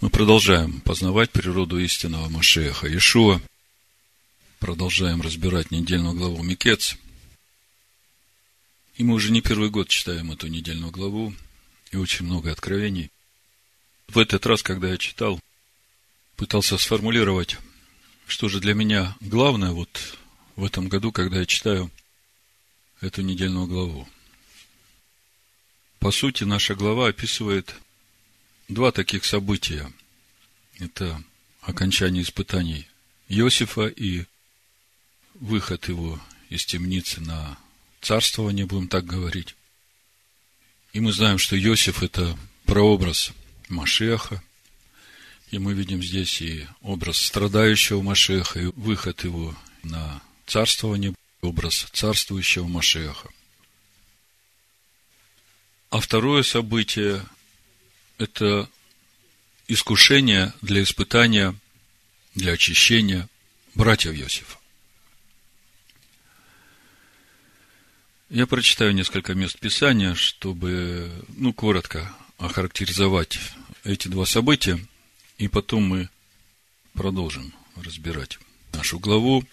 Мы продолжаем познавать природу истинного Машеха Иешуа. Продолжаем разбирать недельную главу Микец. И мы уже не первый год читаем эту недельную главу, и очень много откровений. В этот раз, когда я читал, пытался сформулировать, что же для меня главное вот в этом году, когда я читаю эту недельную главу. По сути, наша глава описывает два таких события. Это окончание испытаний Иосифа и выход его из темницы на царствование, будем так говорить. И мы знаем, что Иосиф – это прообраз Машеха. И мы видим здесь и образ страдающего Машеха, и выход его на царствование, образ царствующего Машеха. А второе событие это искушение для испытания, для очищения братьев Иосифа. Я прочитаю несколько мест Писания, чтобы, ну, коротко охарактеризовать эти два события, и потом мы продолжим разбирать нашу главу,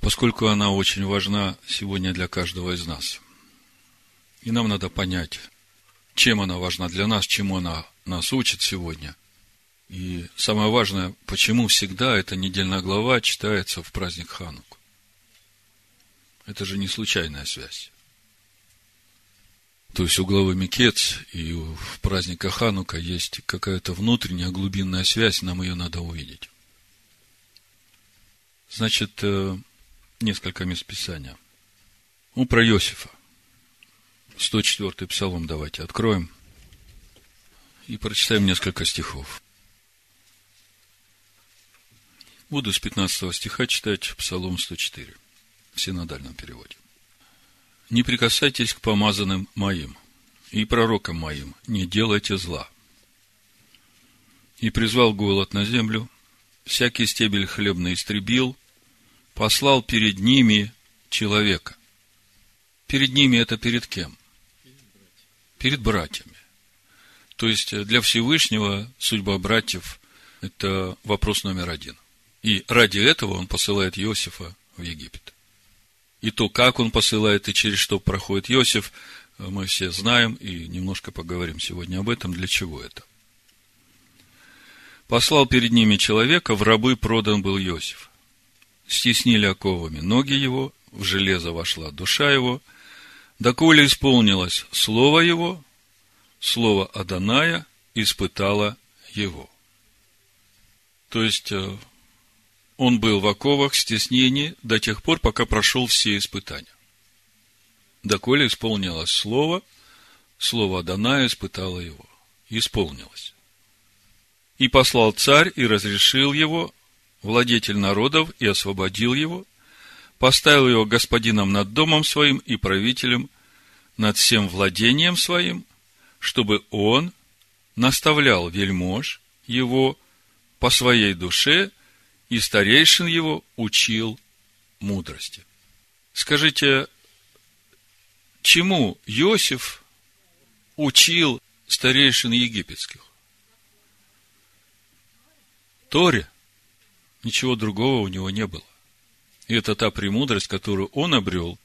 поскольку она очень важна сегодня для каждого из нас. И нам надо понять, чем она важна для нас, чему она нас учит сегодня. И самое важное, почему всегда эта недельная глава читается в праздник Хануку. Это же не случайная связь. То есть у главы Микец и в праздника Ханука есть какая-то внутренняя глубинная связь, нам ее надо увидеть. Значит, э, несколько мест Писания. Ну, про Иосифа. 104-й псалом давайте откроем и прочитаем несколько стихов. Буду с 15 стиха читать Псалом 104 в синодальном переводе. «Не прикасайтесь к помазанным моим и пророкам моим, не делайте зла. И призвал голод на землю, всякий стебель хлебный истребил, послал перед ними человека. Перед ними это перед кем? Перед братьями. То есть э, для Всевышнего судьба братьев – это вопрос номер один. И ради этого он посылает Иосифа в Египет. И то, как он посылает и через что проходит Иосиф, э, мы все знаем и немножко поговорим сегодня об этом, для чего это. Послал перед ними человека, в рабы продан был Иосиф. Стеснили оковами ноги его, в железо вошла душа его – доколе исполнилось слово его, слово Аданая испытало его. То есть, э, он был в оковах, стеснении до тех пор, пока прошел все испытания. Доколе исполнилось слово, слово Аданая испытало его. Исполнилось. И послал царь и разрешил его, владетель народов, и освободил его, поставил его господином над домом своим и правителем над всем владением своим, чтобы он наставлял вельмож его по своей душе и старейшин его учил мудрости. Скажите, чему Иосиф учил старейшин египетских? Торе. Ничего другого у него не было. И это та премудрость, которую он обрел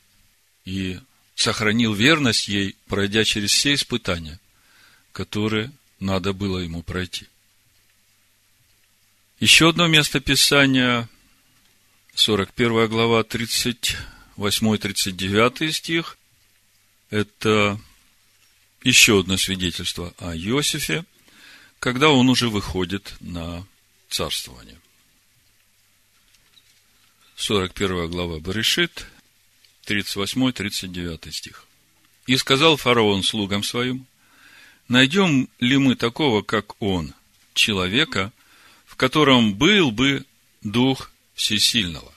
и сохранил верность ей, пройдя через все испытания, которые надо было ему пройти. Еще одно место Писания, 41 глава, 38-39 стих, это еще одно свидетельство о Иосифе, когда он уже выходит на царствование. 41 глава Баришит, 38-39 стих. «И сказал фараон слугам своим, найдем ли мы такого, как он, человека, в котором был бы дух всесильного?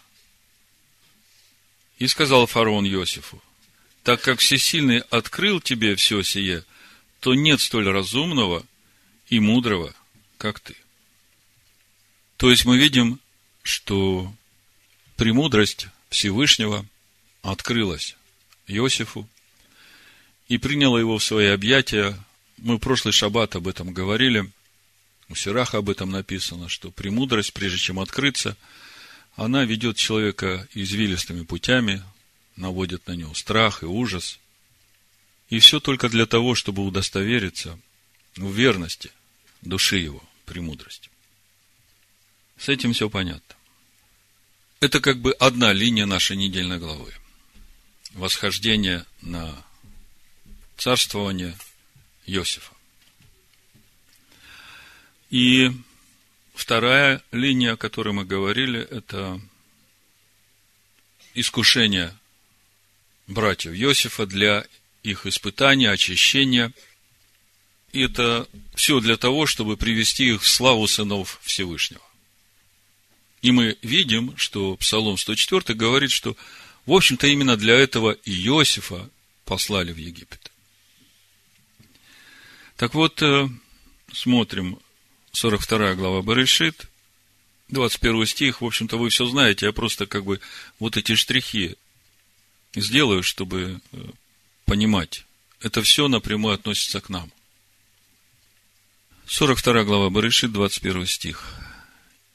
И сказал фараон Иосифу, так как всесильный открыл тебе все сие, то нет столь разумного и мудрого, как ты. То есть мы видим, что премудрость Всевышнего открылась Иосифу и приняла его в свои объятия. Мы в прошлый шаббат об этом говорили, У Сираха об этом написано, что премудрость, прежде чем открыться, она ведет человека извилистыми путями, наводит на него страх и ужас. И все только для того, чтобы удостовериться в верности души его, премудрости. С этим все понятно. Это как бы одна линия нашей недельной главы. Восхождение на царствование Иосифа. И вторая линия, о которой мы говорили, это искушение братьев Иосифа для их испытания, очищения. И это все для того, чтобы привести их в славу сынов Всевышнего. И мы видим, что Псалом 104 говорит, что, в общем-то, именно для этого Иосифа послали в Египет. Так вот, э, смотрим 42 глава Барышит, 21 стих, в общем-то, вы все знаете, я просто как бы вот эти штрихи сделаю, чтобы э, понимать. Это все напрямую относится к нам. 42 глава Барышит, 21 стих.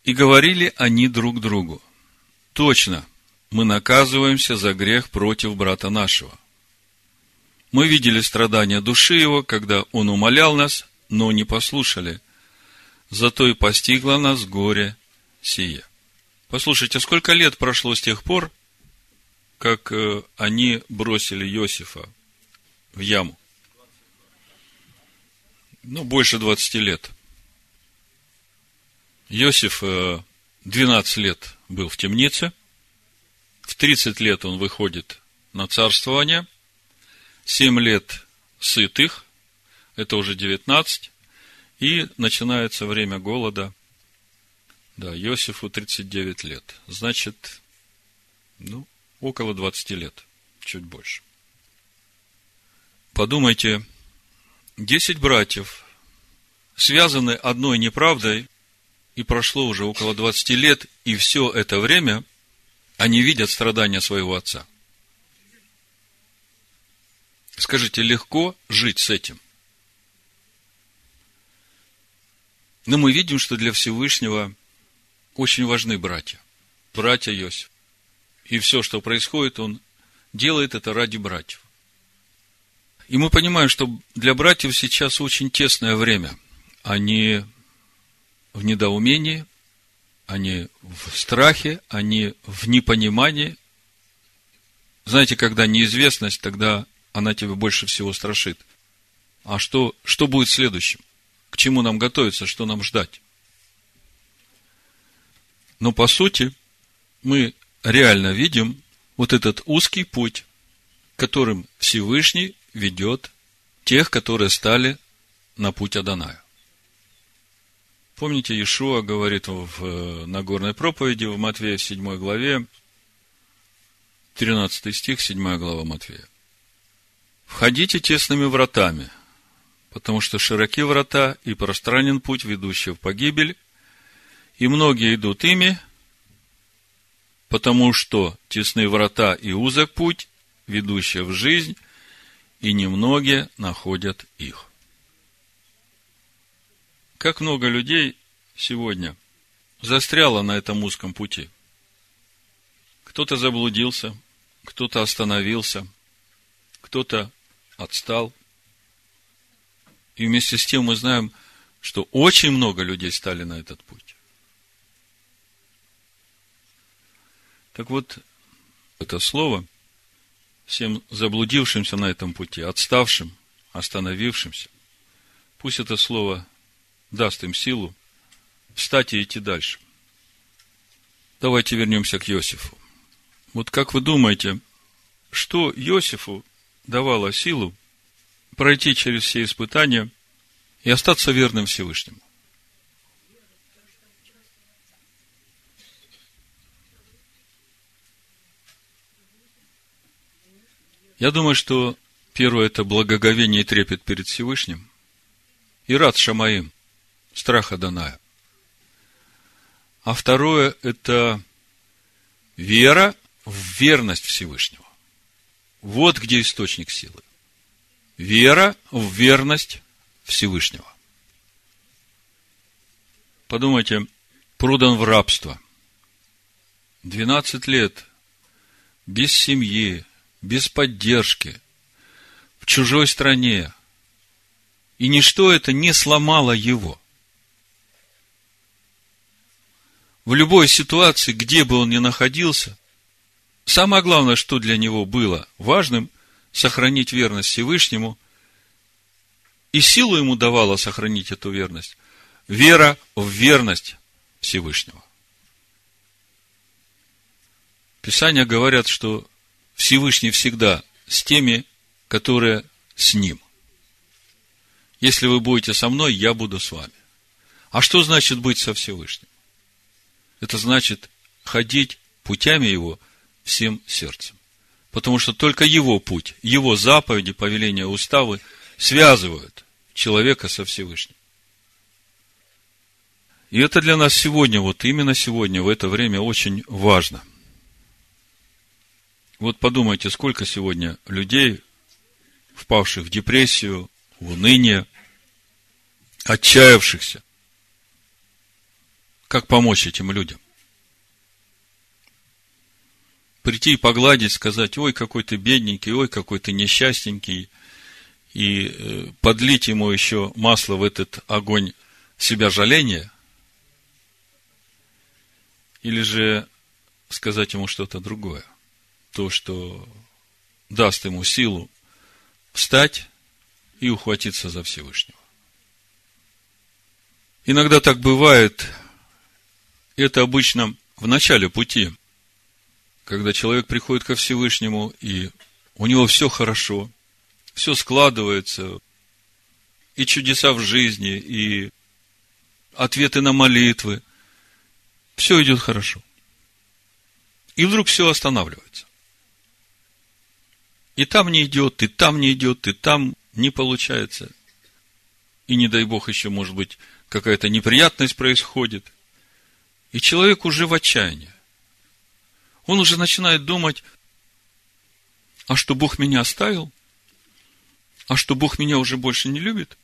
«И говорили они друг другу, точно, мы наказываемся за грех против брата нашего. Мы видели страдания души его, когда он умолял нас, но не послушали зато и постигло нас горе сие. Послушайте, сколько лет прошло с тех пор, как э, они бросили Иосифа в яму? Ну, больше 20 лет. Иосиф 12 э, лет был в темнице. В 30 лет он выходит на царствование. 7 лет сытых, это уже 19. И начинается время голода. Да, Иосифу 39 лет. Значит, ну, около 20 лет, чуть больше. Подумайте, 10 братьев связаны одной неправдой, и прошло уже около 20 лет, и все это время они видят страдания своего отца. Скажите, легко жить с этим? Но мы видим, что для Всевышнего очень важны братья. Братья Иосиф. И все, что происходит, он делает это ради братьев. И мы понимаем, что для братьев сейчас очень тесное время. Они в недоумении, они в страхе, они в непонимании. Знаете, когда неизвестность, тогда она тебя больше всего страшит. А что, что будет следующим? к чему нам готовиться, что нам ждать. Но по сути, мы реально видим вот этот узкий путь, которым Всевышний ведет тех, которые стали на путь Аданая. Помните, Иешуа говорит в Нагорной проповеди в Матвея 7 главе, 13 стих, 7 глава Матвея. «Входите тесными вратами, потому что широки врата и пространен путь, ведущий в погибель, и многие идут ими, потому что тесны врата и узок путь, ведущий в жизнь, и немногие находят их. Как много людей сегодня застряло на этом узком пути. Кто-то заблудился, кто-то остановился, кто-то отстал – и вместе с тем мы знаем, что очень много людей стали на этот путь. Так вот, это слово всем заблудившимся на этом пути, отставшим, остановившимся, пусть это слово даст им силу встать и идти дальше. Давайте вернемся к Иосифу. Вот как вы думаете, что Иосифу давало силу пройти через все испытания и остаться верным Всевышнему. Я думаю, что первое – это благоговение и трепет перед Всевышним. И рад Шамаим, страха Даная. А второе – это вера в верность Всевышнего. Вот где источник силы. Вера в верность Всевышнего. Подумайте, продан в рабство. 12 лет без семьи, без поддержки, в чужой стране. И ничто это не сломало его. В любой ситуации, где бы он ни находился, самое главное, что для него было важным, сохранить верность Всевышнему, и силу ему давала сохранить эту верность, вера в верность Всевышнего. Писания говорят, что Всевышний всегда с теми, которые с Ним. Если вы будете со мной, я буду с вами. А что значит быть со Всевышним? Это значит ходить путями Его всем сердцем. Потому что только Его путь, Его заповеди, повеления, уставы связывают человека со Всевышним. И это для нас сегодня, вот именно сегодня, в это время очень важно – вот подумайте, сколько сегодня людей, впавших в депрессию, в уныние, отчаявшихся. Как помочь этим людям? Прийти и погладить, сказать, ой, какой ты бедненький, ой, какой ты несчастненький, и э, подлить ему еще масло в этот огонь себя жаления, или же сказать ему что-то другое то, что даст ему силу встать и ухватиться за Всевышнего. Иногда так бывает, это обычно в начале пути, когда человек приходит ко Всевышнему, и у него все хорошо, все складывается, и чудеса в жизни, и ответы на молитвы, все идет хорошо. И вдруг все останавливается. И там не идет, и там не идет, и там не получается. И не дай бог еще, может быть, какая-то неприятность происходит. И человек уже в отчаянии. Он уже начинает думать, а что Бог меня оставил? А что Бог меня уже больше не любит?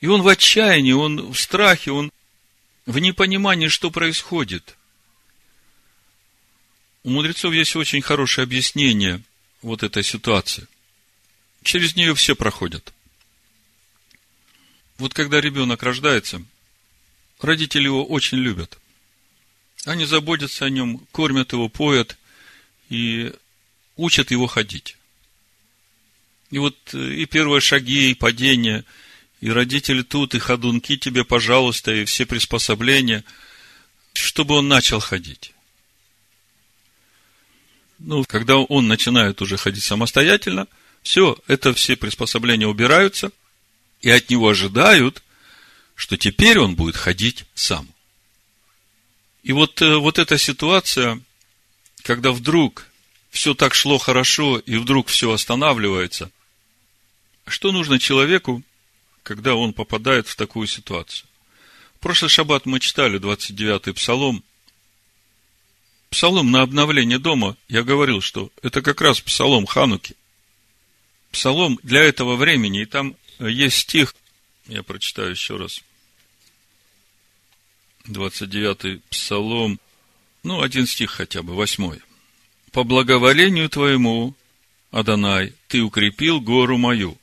И он в отчаянии, он в страхе, он в непонимании, что происходит. У мудрецов есть очень хорошее объяснение вот этой ситуации. Через нее все проходят. Вот когда ребенок рождается, родители его очень любят. Они заботятся о нем, кормят его, поят и учат его ходить. И вот э, и первые шаги, и падения, и родители тут, и ходунки тебе, пожалуйста, и все приспособления, чтобы он начал ходить ну, когда он начинает уже ходить самостоятельно, все, это все приспособления убираются, и от него ожидают, что теперь он будет ходить сам. И вот, э, вот эта ситуация, когда вдруг все так шло хорошо, и вдруг все останавливается, что нужно человеку, когда он попадает в такую ситуацию? В прошлый шаббат мы читали 29-й псалом, Псалом на обновление дома, я говорил, что это как раз псалом Хануки. Псалом для этого времени, и там есть стих, я прочитаю еще раз. 29-й псалом, ну, один стих хотя бы, восьмой. «По благоволению твоему, Адонай, ты укрепил гору мою.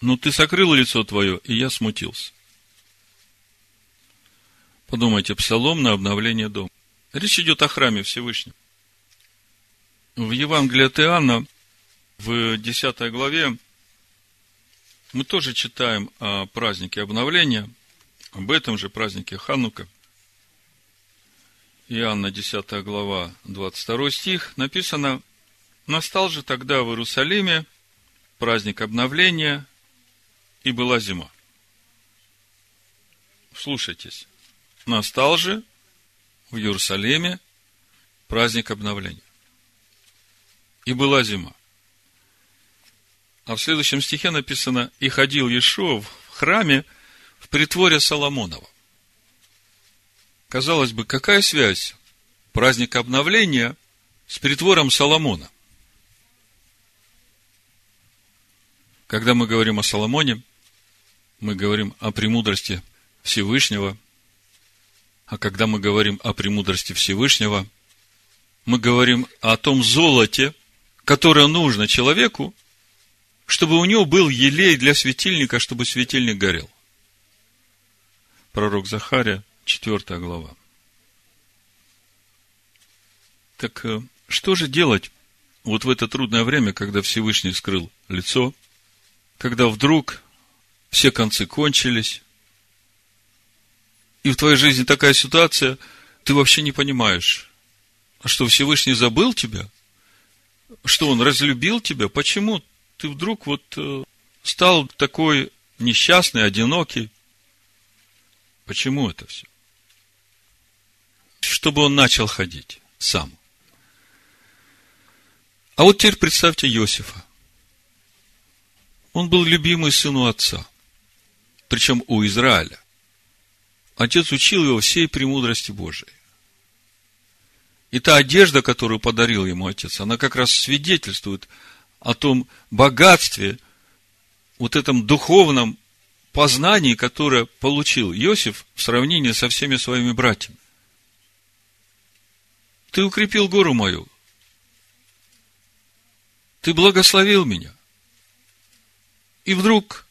Но ты сокрыл лицо твое, и я смутился. Подумайте, псалом на обновление дома. Речь идет о храме Всевышнего. В Евангелии от Иоанна, в 10 главе, мы тоже читаем о празднике обновления, об этом же празднике Ханука. Иоанна, 10 глава, 22 стих, написано, «Настал же тогда в Иерусалиме праздник обновления, и была зима». Слушайтесь. Настал же в Иерусалиме праздник обновления. И была зима. А в следующем стихе написано, и ходил Иешуа в храме притворе Соломонова. Казалось бы, какая связь праздника обновления с притвором Соломона? Когда мы говорим о Соломоне, мы говорим о премудрости Всевышнего. А когда мы говорим о премудрости Всевышнего, мы говорим о том золоте, которое нужно человеку, чтобы у него был елей для светильника, чтобы светильник горел. Пророк Захария, 4 глава. Так э, что же делать вот в это трудное время, когда Всевышний скрыл лицо, когда вдруг все концы кончились, и в твоей жизни такая ситуация, ты вообще не понимаешь, а что Всевышний забыл тебя? Что Он разлюбил тебя? Почему ты вдруг вот э, стал такой несчастный, одинокий? Почему это все? Чтобы он начал ходить сам. А вот теперь представьте Иосифа. Он был любимый сын у отца, причем у Израиля. Отец учил его всей премудрости Божией. И та одежда, которую подарил ему отец, она как раз свидетельствует о том богатстве, вот этом духовном познании, которое получил Иосиф в сравнении со всеми своими братьями. Ты укрепил гору мою. Ты благословил меня. И вдруг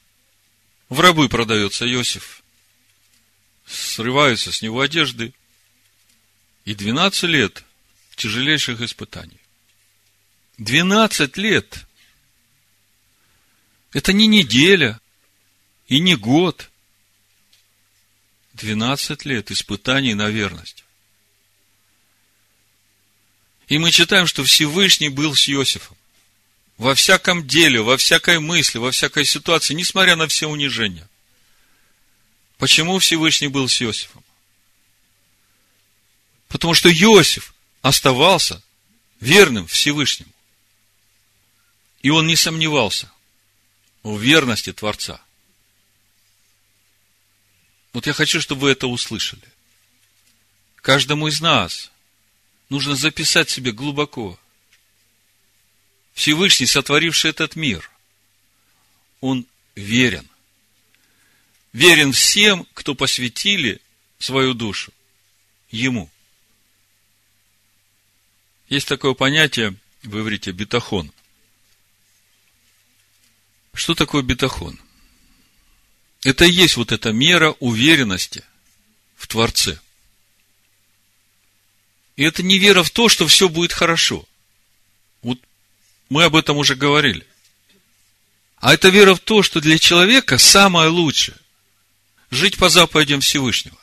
в рабы продается Иосиф. Срываются с него одежды. И 12 лет тяжелейших испытаний. 12 лет. Это не неделя и не год. 12 лет испытаний на верность. И мы читаем, что Всевышний был с Иосифом. Во всяком деле, во всякой мысли, во всякой ситуации, несмотря на все унижения. Почему Всевышний был с Иосифом? Потому что Иосиф оставался верным Всевышнему. И он не сомневался в верности Творца. Вот я хочу, чтобы вы это услышали. Каждому из нас нужно записать себе глубоко. Всевышний, сотворивший этот мир, он верен. Верен всем, кто посвятили свою душу ему. Есть такое понятие в иврите бетахон. Что такое бетахон? Это и есть вот эта мера уверенности в Творце. И это не вера в то, что все будет хорошо. Вот мы об этом уже говорили. А это вера в то, что для человека самое лучшее – жить по заповедям Всевышнего.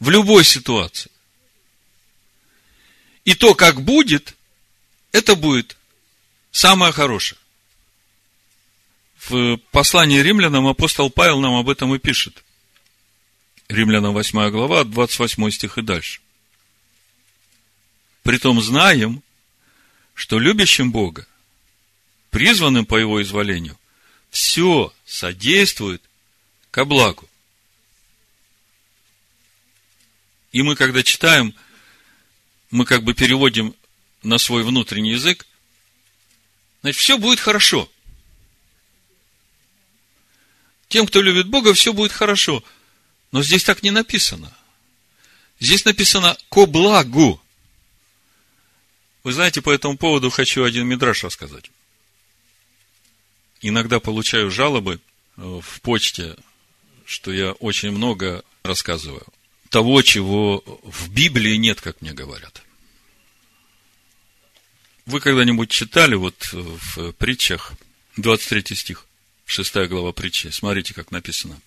В любой ситуации. И то, как будет, это будет самое хорошее. В послании римлянам апостол Павел нам об этом и пишет. Римлянам 8 глава, 28 стих и дальше. Притом знаем, что любящим Бога, призванным по Его изволению, все содействует ко благу. И мы, когда читаем – мы как бы переводим на свой внутренний язык, значит, все будет хорошо. Тем, кто любит Бога, все будет хорошо. Но здесь так не написано. Здесь написано «ко благу». Вы знаете, по этому поводу хочу один мидраж рассказать. Иногда получаю жалобы э, в почте, что я очень много рассказываю того, чего в Библии нет, как мне говорят. Вы когда-нибудь читали вот в притчах 23 стих, 6 глава притчи? Смотрите, как написано.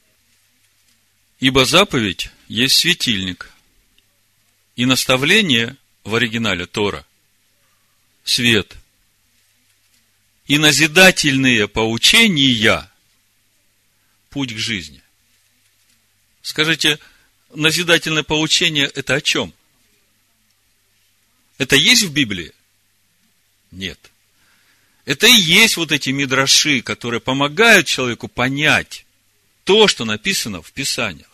Ибо заповедь есть светильник, и наставление в оригинале Тора – свет, и назидательные поучения – путь к жизни. Скажите, назидательное поучение – это о чем? Это есть в Библии? Нет. Это и есть вот эти мидраши, которые помогают человеку понять то, что написано в Писаниях.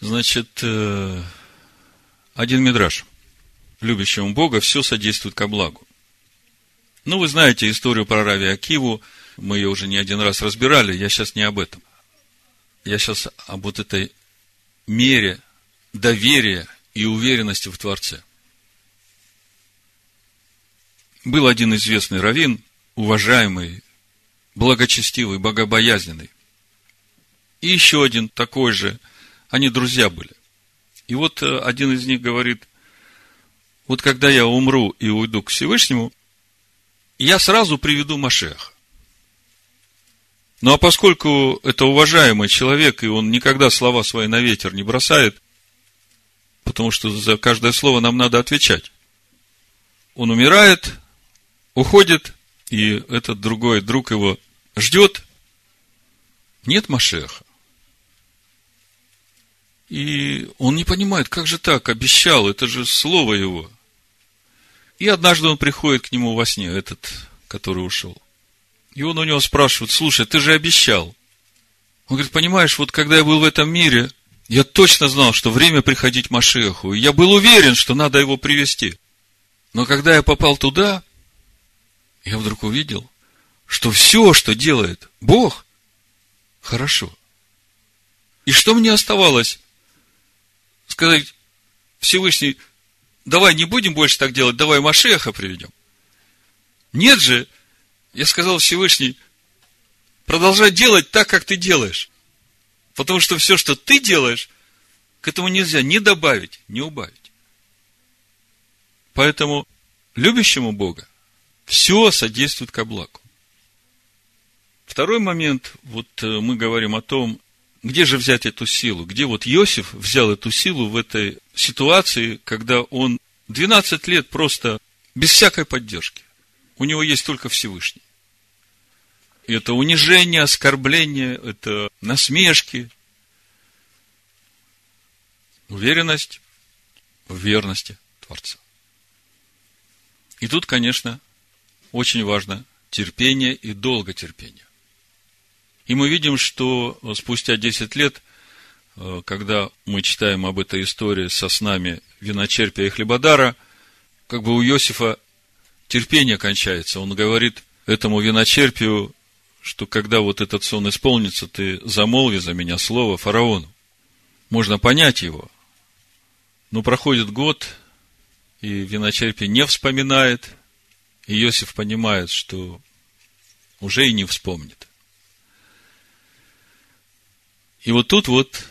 Значит, э, один мидраш. Любящему Бога все содействует ко благу. Ну, вы знаете историю про Рави Акиву, мы ее уже не один раз разбирали, я сейчас не об этом. я сейчас об вот этой мере доверия и уверенности в Творце. Был один известный раввин, уважаемый, благочестивый, богобоязненный. И еще один такой же. Они друзья были. И вот э, один из них говорит, вот когда я умру и уйду к Всевышнему, я сразу приведу Машеха. Ну а поскольку это уважаемый человек, и он никогда слова свои на ветер не бросает, потому что за каждое слово нам надо отвечать. Он умирает, уходит, и этот другой друг его ждет. Нет Машеха. И он не понимает, как же так, обещал, это же слово его. И однажды он приходит к нему во сне, этот, который ушел. И он у него спрашивает, слушай, ты же обещал. Он говорит, понимаешь, вот когда я был в этом мире, я точно знал, что время приходить Машеху. И я был уверен, что надо его привести. Но когда я попал туда, я вдруг увидел, что все, что делает Бог, хорошо. И что мне оставалось? Сказать, Всевышний, давай не будем больше так делать, давай Машеха приведем. Нет же, я сказал Всевышний, продолжай делать так, как ты делаешь. Потому что все, что ты делаешь, к этому нельзя ни добавить, ни убавить. Поэтому любящему Бога все содействует ко благу. Второй момент, вот э, мы говорим о том, где же взять эту силу? Где вот Иосиф взял эту силу в этой ситуации, когда он 12 лет просто без всякой поддержки. У него есть только Всевышний это унижение, оскорбление, это насмешки. Уверенность в верности Творца. И тут, конечно, очень важно терпение и долготерпение. И мы видим, что спустя 10 лет, э, когда мы читаем об этой истории со снами виночерпия и хлебодара, как бы у Иосифа терпение кончается. Он говорит этому виночерпию, что когда вот этот сон исполнится, ты замолви за меня слово фараону. Можно понять его. Но проходит год, и виночерпий не вспоминает, Иосиф понимает, что уже и не вспомнит. И вот тут вот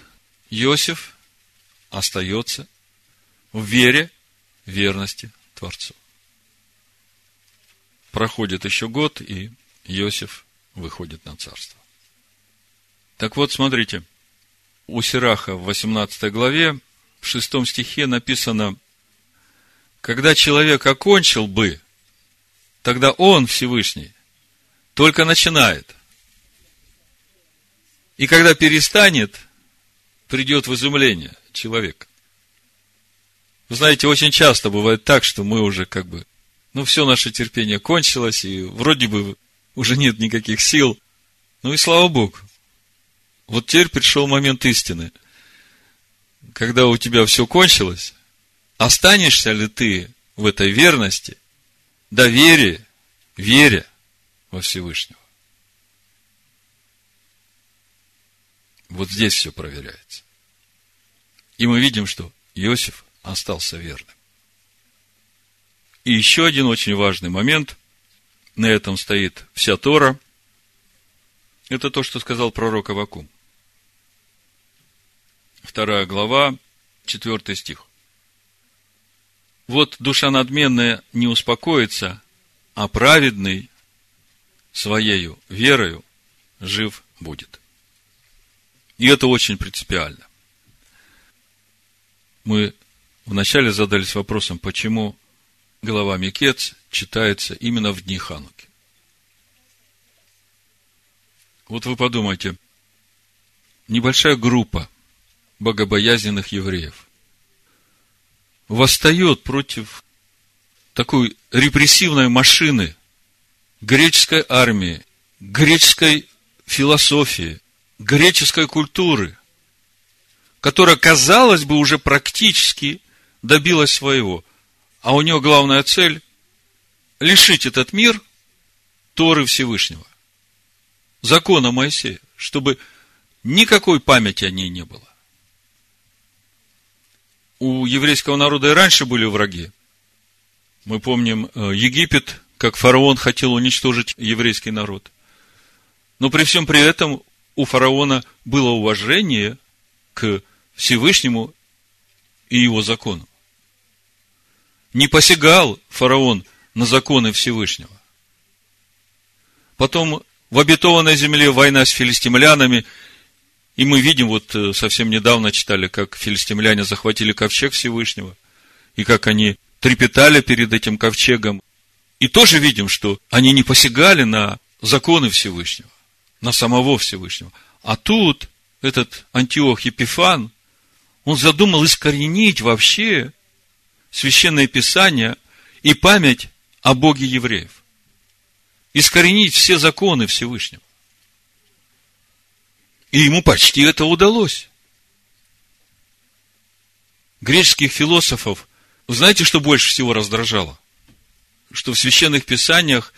Иосиф остается в вере, верности Творцу. Проходит еще год, и Иосиф выходит на царство. Так вот, смотрите, у Сираха в 18 главе, в 6 стихе написано, когда человек окончил бы, тогда он, Всевышний, только начинает. И когда перестанет, придет в изумление человек. Вы знаете, очень часто бывает так, что мы уже как бы, ну, все наше терпение кончилось, и вроде бы уже нет никаких сил. Ну и слава Богу. Вот теперь пришел момент истины. Когда у тебя все кончилось, останешься ли ты в этой верности, доверии, вере во Всевышнего? Вот здесь все проверяется. И мы видим, что Иосиф остался верным. И еще один очень важный момент – на этом стоит вся Тора. Это то, что сказал пророк Авакум. Вторая глава, четвертый стих. Вот душа надменная не успокоится, а праведный своею верою жив будет. И это очень принципиально. Мы вначале задались вопросом, почему глава Микец читается именно в дни Хануки. Вот вы подумайте, небольшая группа богобоязненных евреев восстает против такой репрессивной машины греческой армии, греческой философии, греческой культуры, которая, казалось бы, уже практически добилась своего – а у него главная цель – лишить этот мир Торы Всевышнего, закона Моисея, чтобы никакой памяти о ней не было. У еврейского народа и раньше были враги. Мы помним э, Египет, как фараон хотел уничтожить еврейский народ. Но при всем при этом у фараона было уважение к Всевышнему и его закону. Не посягал фараон на законы Всевышнего. Потом в обетованной земле война с филистимлянами, и мы видим, вот э, совсем недавно читали, как филистимляне захватили ковчег Всевышнего, и как они трепетали перед этим ковчегом. И тоже видим, что они не посягали на законы Всевышнего, на самого Всевышнего. А тут этот Антиох Епифан, он задумал искоренить вообще священное писание и память о Боге евреев. Искоренить все законы Всевышнего. И ему почти это удалось. Греческих философов, знаете, что больше всего раздражало? Что в священных писаниях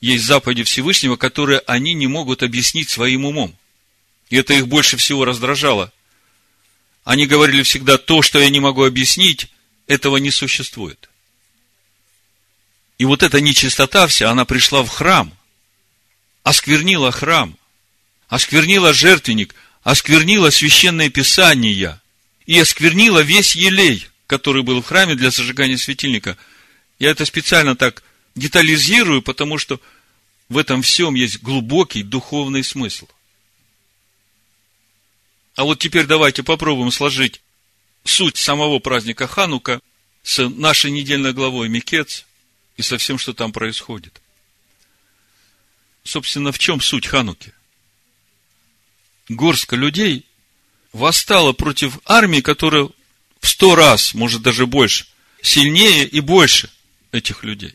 есть заповеди Всевышнего, которые они не могут объяснить своим умом. И это их больше всего раздражало. Они говорили всегда, то, что я не могу объяснить, этого не существует. И вот эта нечистота вся, она пришла в храм, осквернила храм, осквернила жертвенник, осквернила священное писание и осквернила весь елей, который был в храме для зажигания светильника. Я это специально так детализирую, потому что в этом всем есть глубокий духовный смысл. А вот теперь давайте попробуем сложить суть самого праздника Ханука с нашей недельной главой Микец и со всем, что там происходит. Собственно, в чем суть Хануки? Горстка людей восстала против армии, которая в сто раз, может даже больше, сильнее и больше этих людей.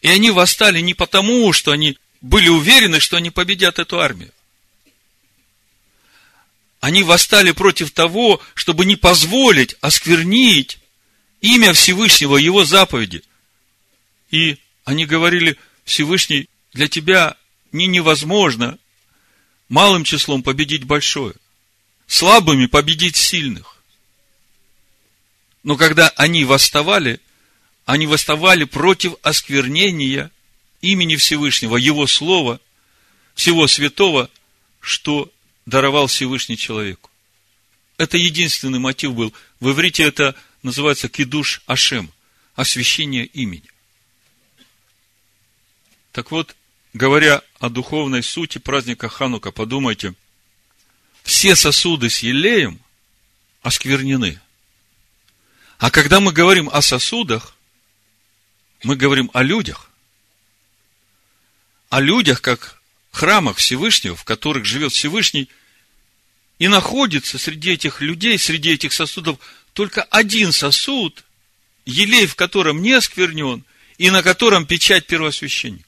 И они восстали не потому, что они были уверены, что они победят эту армию. Они восстали против того, чтобы не позволить осквернить имя Всевышнего, его заповеди. И они говорили, Всевышний, для тебя не невозможно малым числом победить большое, слабыми победить сильных. Но когда они восставали, они восставали против осквернения имени Всевышнего, Его Слова, всего святого, что даровал Всевышний человеку. Это единственный мотив был. В иврите это называется кидуш Ашем, освящение имени. Так вот, говоря о духовной сути праздника Ханука, подумайте, все сосуды с елеем осквернены. А когда мы говорим о сосудах, мы говорим о людях. О людях, как храмах Всевышнего, в которых живет Всевышний, и находится среди этих людей, среди этих сосудов, только один сосуд, елей в котором не осквернен, и на котором печать первосвященника.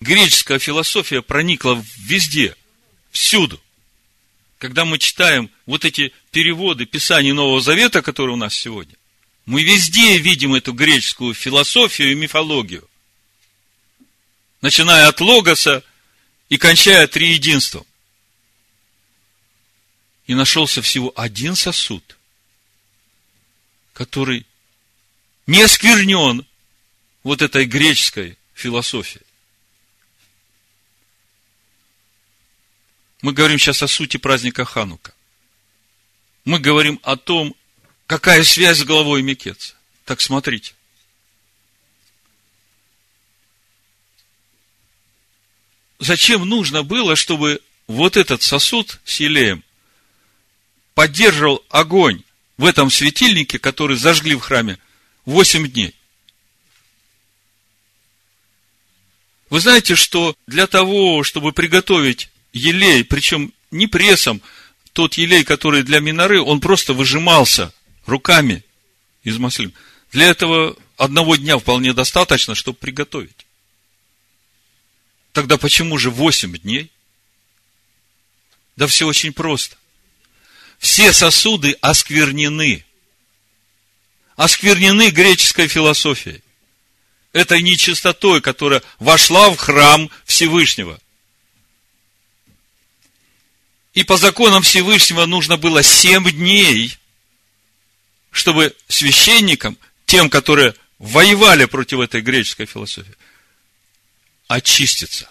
Греческая философия проникла везде, всюду. Когда мы читаем вот эти переводы Писаний Нового Завета, которые у нас сегодня, мы везде видим эту греческую философию и мифологию. Начиная от Логоса и кончая триединством. И нашелся всего один сосуд, который не осквернен вот этой греческой философией. Мы говорим сейчас о сути праздника Ханука. Мы говорим о том, какая связь с головой Мекеца. Так смотрите. Зачем нужно было, чтобы вот этот сосуд с елеем поддерживал огонь в этом светильнике, который зажгли в храме 8 дней? Вы знаете, что для того, чтобы приготовить елей, причем не прессом, тот елей, который для миноры, он просто выжимался руками из маслин. Для этого одного дня вполне достаточно, чтобы приготовить. Тогда почему же 8 дней? Да все очень просто. Все сосуды осквернены. Осквернены греческой философией. Этой нечистотой, которая вошла в храм Всевышнего. И по законам Всевышнего нужно было семь дней, чтобы священникам, тем, которые воевали против этой греческой философии, очиститься.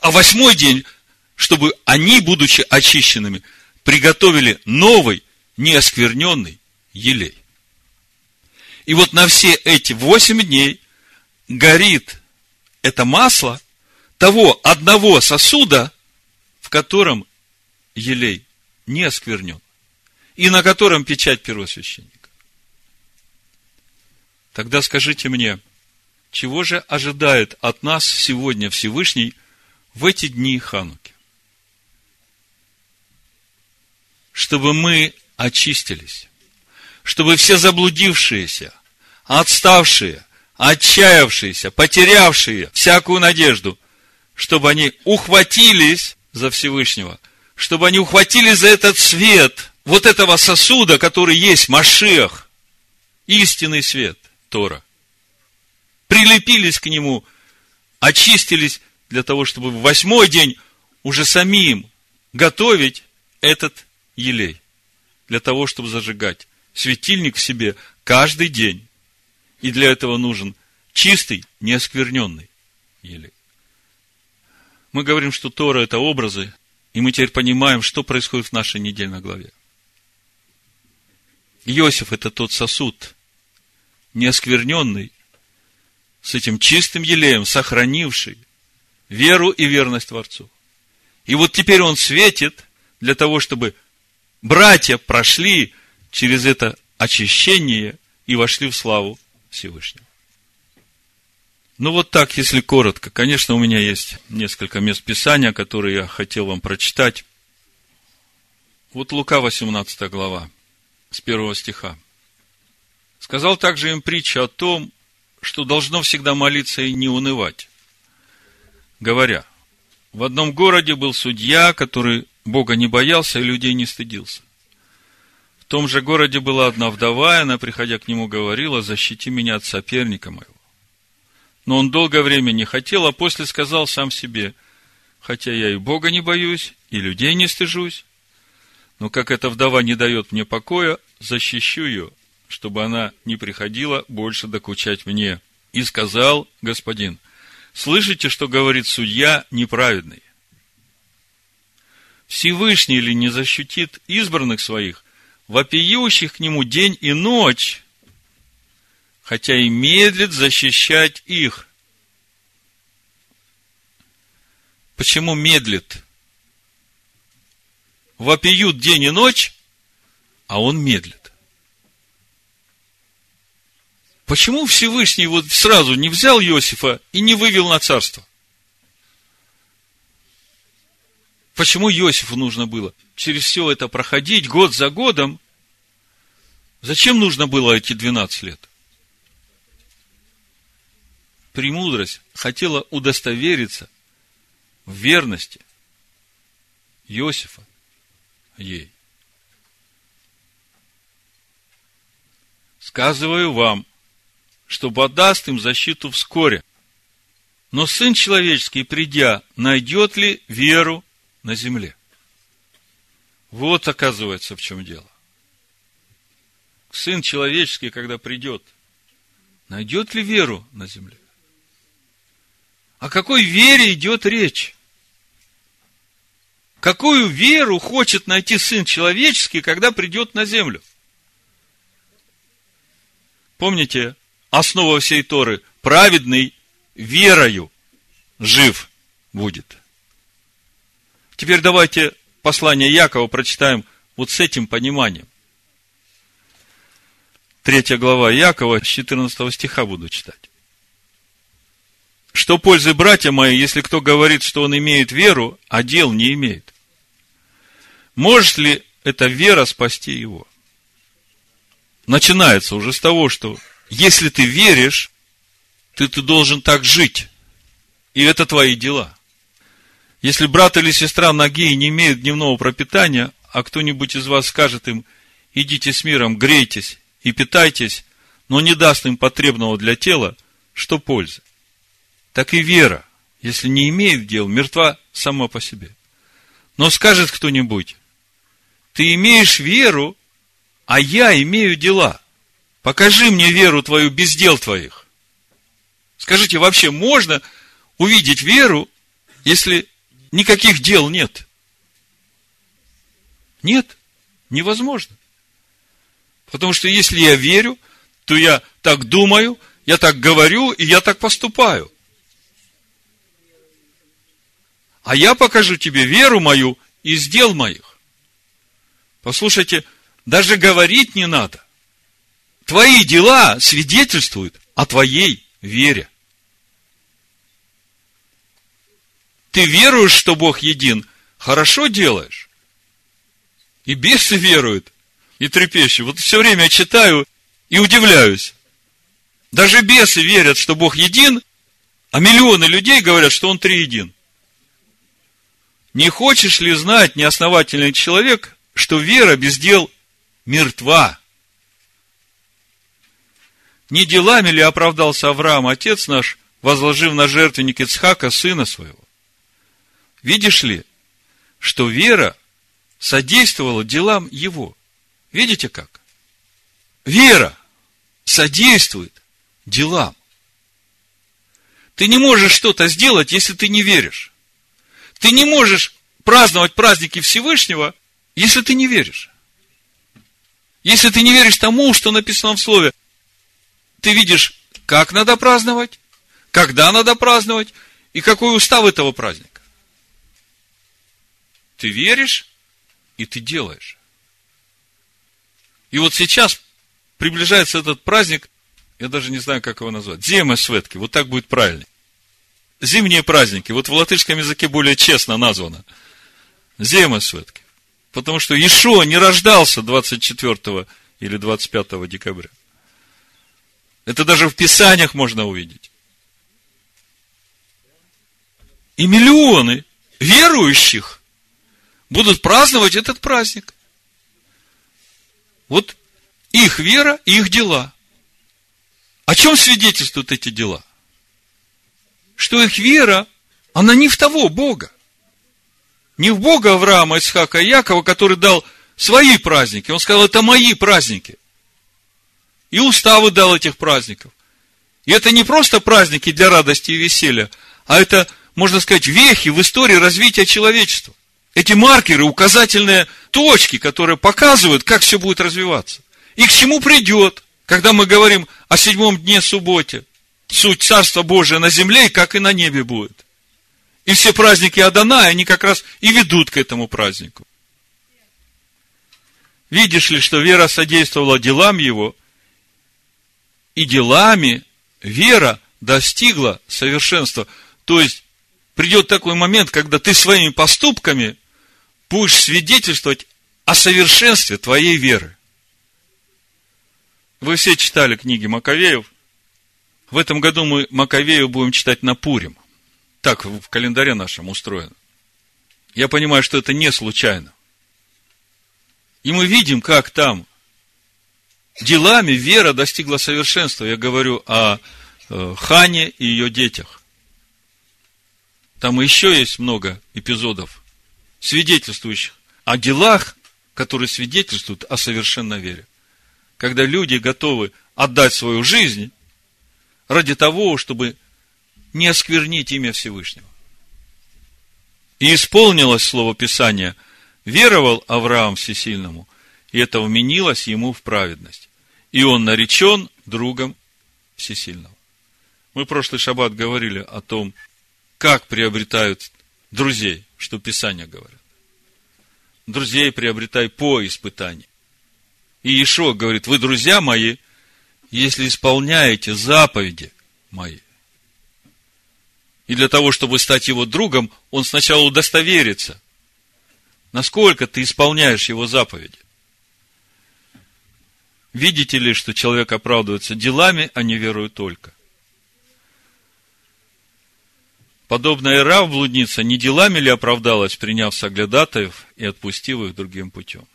А восьмой день, чтобы они, будучи очищенными, приготовили новый, неоскверненный елей. И вот на все эти восемь дней горит это масло того одного сосуда, в котором елей не осквернен, и на котором печать первосвященника. Тогда скажите мне, чего же ожидает от нас сегодня Всевышний в эти дни Хануки? Чтобы мы очистились, чтобы все заблудившиеся, отставшие, отчаявшиеся, потерявшие всякую надежду, чтобы они ухватились за Всевышнего – чтобы они ухватили за этот свет вот этого сосуда, который есть Машех, истинный свет Тора. Прилепились к нему, очистились для того, чтобы в восьмой день уже самим готовить этот елей. Для того, чтобы зажигать светильник в себе каждый день. И для этого нужен чистый, неоскверненный елей. Мы говорим, что Тора – это образы, и мы теперь понимаем, что происходит в нашей недельной главе. Иосиф – это тот сосуд, неоскверненный, с этим чистым елеем, сохранивший веру и верность Творцу. И вот теперь он светит для того, чтобы братья прошли через это очищение и вошли в славу Всевышнего. Ну, вот так, если коротко. Конечно, у меня есть несколько мест Писания, которые я хотел вам прочитать. Вот Лука, 18 глава, с первого стиха. Сказал также им притча о том, что должно всегда молиться и не унывать. Говоря, в одном городе был судья, который Бога не боялся и людей не стыдился. В том же городе была одна вдова, и она, приходя к нему, говорила, защити меня от соперника моего. Но он долгое время не хотел, а после сказал сам себе, хотя я и Бога не боюсь, и людей не стыжусь, но как эта вдова не дает мне покоя, защищу ее, чтобы она не приходила больше докучать мне. И сказал господин, слышите, что говорит судья неправедный? Всевышний ли не защитит избранных своих, вопиющих к нему день и ночь, хотя и медлит защищать их. Почему медлит? Вопиют день и ночь, а он медлит. Почему Всевышний вот сразу не взял Иосифа и не вывел на царство? Почему Иосифу нужно было через все это проходить год за годом? Зачем нужно было эти 12 лет? Премудрость хотела удостовериться в верности Иосифа ей. Сказываю вам, что подаст им защиту вскоре. Но Сын Человеческий, придя, найдет ли веру на земле? Вот, оказывается, в чем дело. Сын Человеческий, когда придет, найдет ли веру на земле? О какой вере идет речь? Какую веру хочет найти Сын Человеческий, когда придет на землю? Помните, основа всей Торы – праведный верою жив будет. Теперь давайте послание Якова прочитаем вот с этим пониманием. Третья глава Якова, с 14 стиха буду читать. Что пользы, братья мои, если кто говорит, что он имеет веру, а дел не имеет? Может ли эта вера спасти его? Начинается уже с того, что если ты веришь, ты, ты должен так жить. И это твои дела. Если брат или сестра ноги не имеют дневного пропитания, а кто-нибудь из вас скажет им, идите с миром, грейтесь и питайтесь, но не даст им потребного для тела, что пользы? Так и вера, если не имеет дел, мертва сама по себе. Но скажет кто-нибудь, ты имеешь веру, а я имею дела. Покажи мне веру твою без дел твоих. Скажите, вообще можно увидеть веру, если никаких дел нет? Нет, невозможно. Потому что если я верю, то я так думаю, я так говорю, и я так поступаю. А я покажу тебе веру мою из дел моих. Послушайте, даже говорить не надо. Твои дела свидетельствуют о твоей вере. Ты веруешь, что Бог един, хорошо делаешь. И бесы веруют и трепещут. Вот все время читаю и удивляюсь. Даже бесы верят, что Бог един, а миллионы людей говорят, что Он триедин. Не хочешь ли знать, неосновательный человек, что вера без дел мертва? Не делами ли оправдался Авраам, отец наш, возложив на жертвенник Ицхака, сына своего? Видишь ли, что вера содействовала делам его. Видите как? Вера содействует делам. Ты не можешь что-то сделать, если ты не веришь. Ты не можешь праздновать праздники Всевышнего, если ты не веришь. Если ты не веришь тому, что написано в Слове, ты видишь, как надо праздновать, когда надо праздновать и какой устав этого праздника. Ты веришь, и ты делаешь. И вот сейчас приближается этот праздник, я даже не знаю, как его назвать, Зима Светки, вот так будет правильно. Зимние праздники, вот в латышском языке более честно названо. Зима Светки. Потому что Ишуа не рождался 24 или 25 декабря. Это даже в Писаниях можно увидеть. И миллионы верующих будут праздновать этот праздник. Вот их вера и их дела. О чем свидетельствуют эти дела? Что их вера, она не в того Бога. Не в Бога Авраама, Исхака и Якова, который дал свои праздники. Он сказал, это мои праздники. И уставы дал этих праздников. И это не просто праздники для радости и веселья, а это, можно сказать, вехи в истории развития человечества. Эти маркеры, указательные точки, которые показывают, как все будет развиваться. И к чему придет, когда мы говорим о седьмом дне субботе. Суть Царства Божия на земле, как и на небе будет. И все праздники Адана, они как раз и ведут к этому празднику. Видишь ли, что вера содействовала делам его, и делами вера достигла совершенства. То есть, придет такой момент, когда ты своими поступками будешь свидетельствовать о совершенстве твоей веры. Вы все читали книги Маковеев. В этом году мы Маковею будем читать на Пурим. Так в календаре нашем устроено. Я понимаю, что это не случайно. И мы видим, как там делами вера достигла совершенства. Я говорю о э, Хане и ее детях. Там еще есть много эпизодов свидетельствующих о делах, которые свидетельствуют о совершенной вере. Когда люди готовы отдать свою жизнь ради того, чтобы не осквернить имя Всевышнего. И исполнилось слово Писания, веровал Авраам Всесильному, и это вменилось ему в праведность. И он наречен другом Всесильного. Мы прошлый шаббат говорили о том, как приобретают друзей, что Писание говорит друзей приобретай по испытанию. И Ишо говорит, вы друзья мои, если исполняете заповеди мои. И для того, чтобы стать его другом, он сначала удостоверится, насколько ты исполняешь его заповеди. Видите ли, что человек оправдывается делами, а не верою только. Подобная Рав блудница не делами ли оправдалась, приняв соглядатаев и отпустив их другим путем?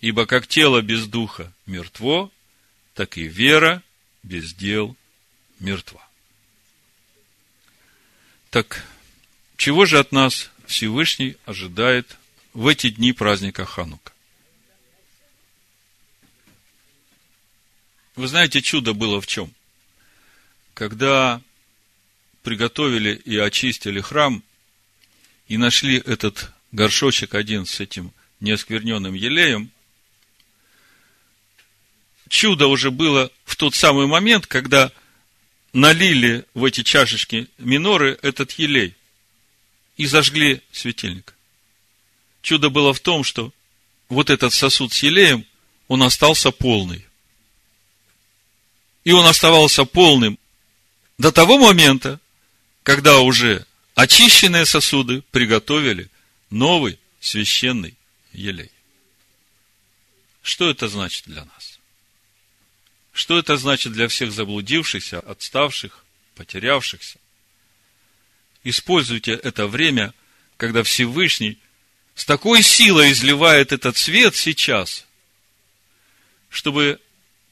Ибо как тело без духа мертво, так и вера без дел мертва. Так, чего же от нас Всевышний ожидает в эти дни праздника Ханука. Вы знаете, чудо было в чем? Когда приготовили и очистили храм, и нашли этот горшочек один с этим неоскверненным елеем, чудо уже было в тот самый момент, когда налили в эти чашечки миноры этот елей и зажгли светильник. Чудо было в том, что вот этот сосуд с елеем, он остался полный. И он оставался полным до того момента, когда уже очищенные сосуды приготовили новый священный елей. Что это значит для нас? Что это значит для всех заблудившихся, отставших, потерявшихся? Используйте это время, когда Всевышний с такой силой изливает этот свет сейчас, чтобы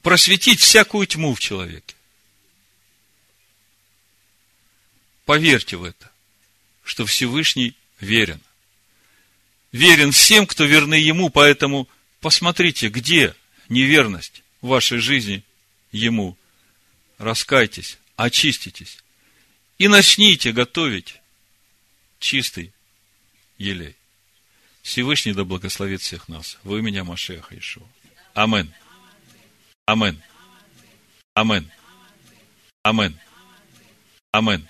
просветить всякую тьму в человеке. Поверьте в это, что Всевышний верен. Верен всем, кто верны Ему, поэтому посмотрите, где неверность в вашей жизни Ему. Раскайтесь, очиститесь и начните готовить чистый елей. Всевышний да благословит всех нас. Вы меня Машеха Ишуа. Амен. Амен. Амен. Амен. Амен.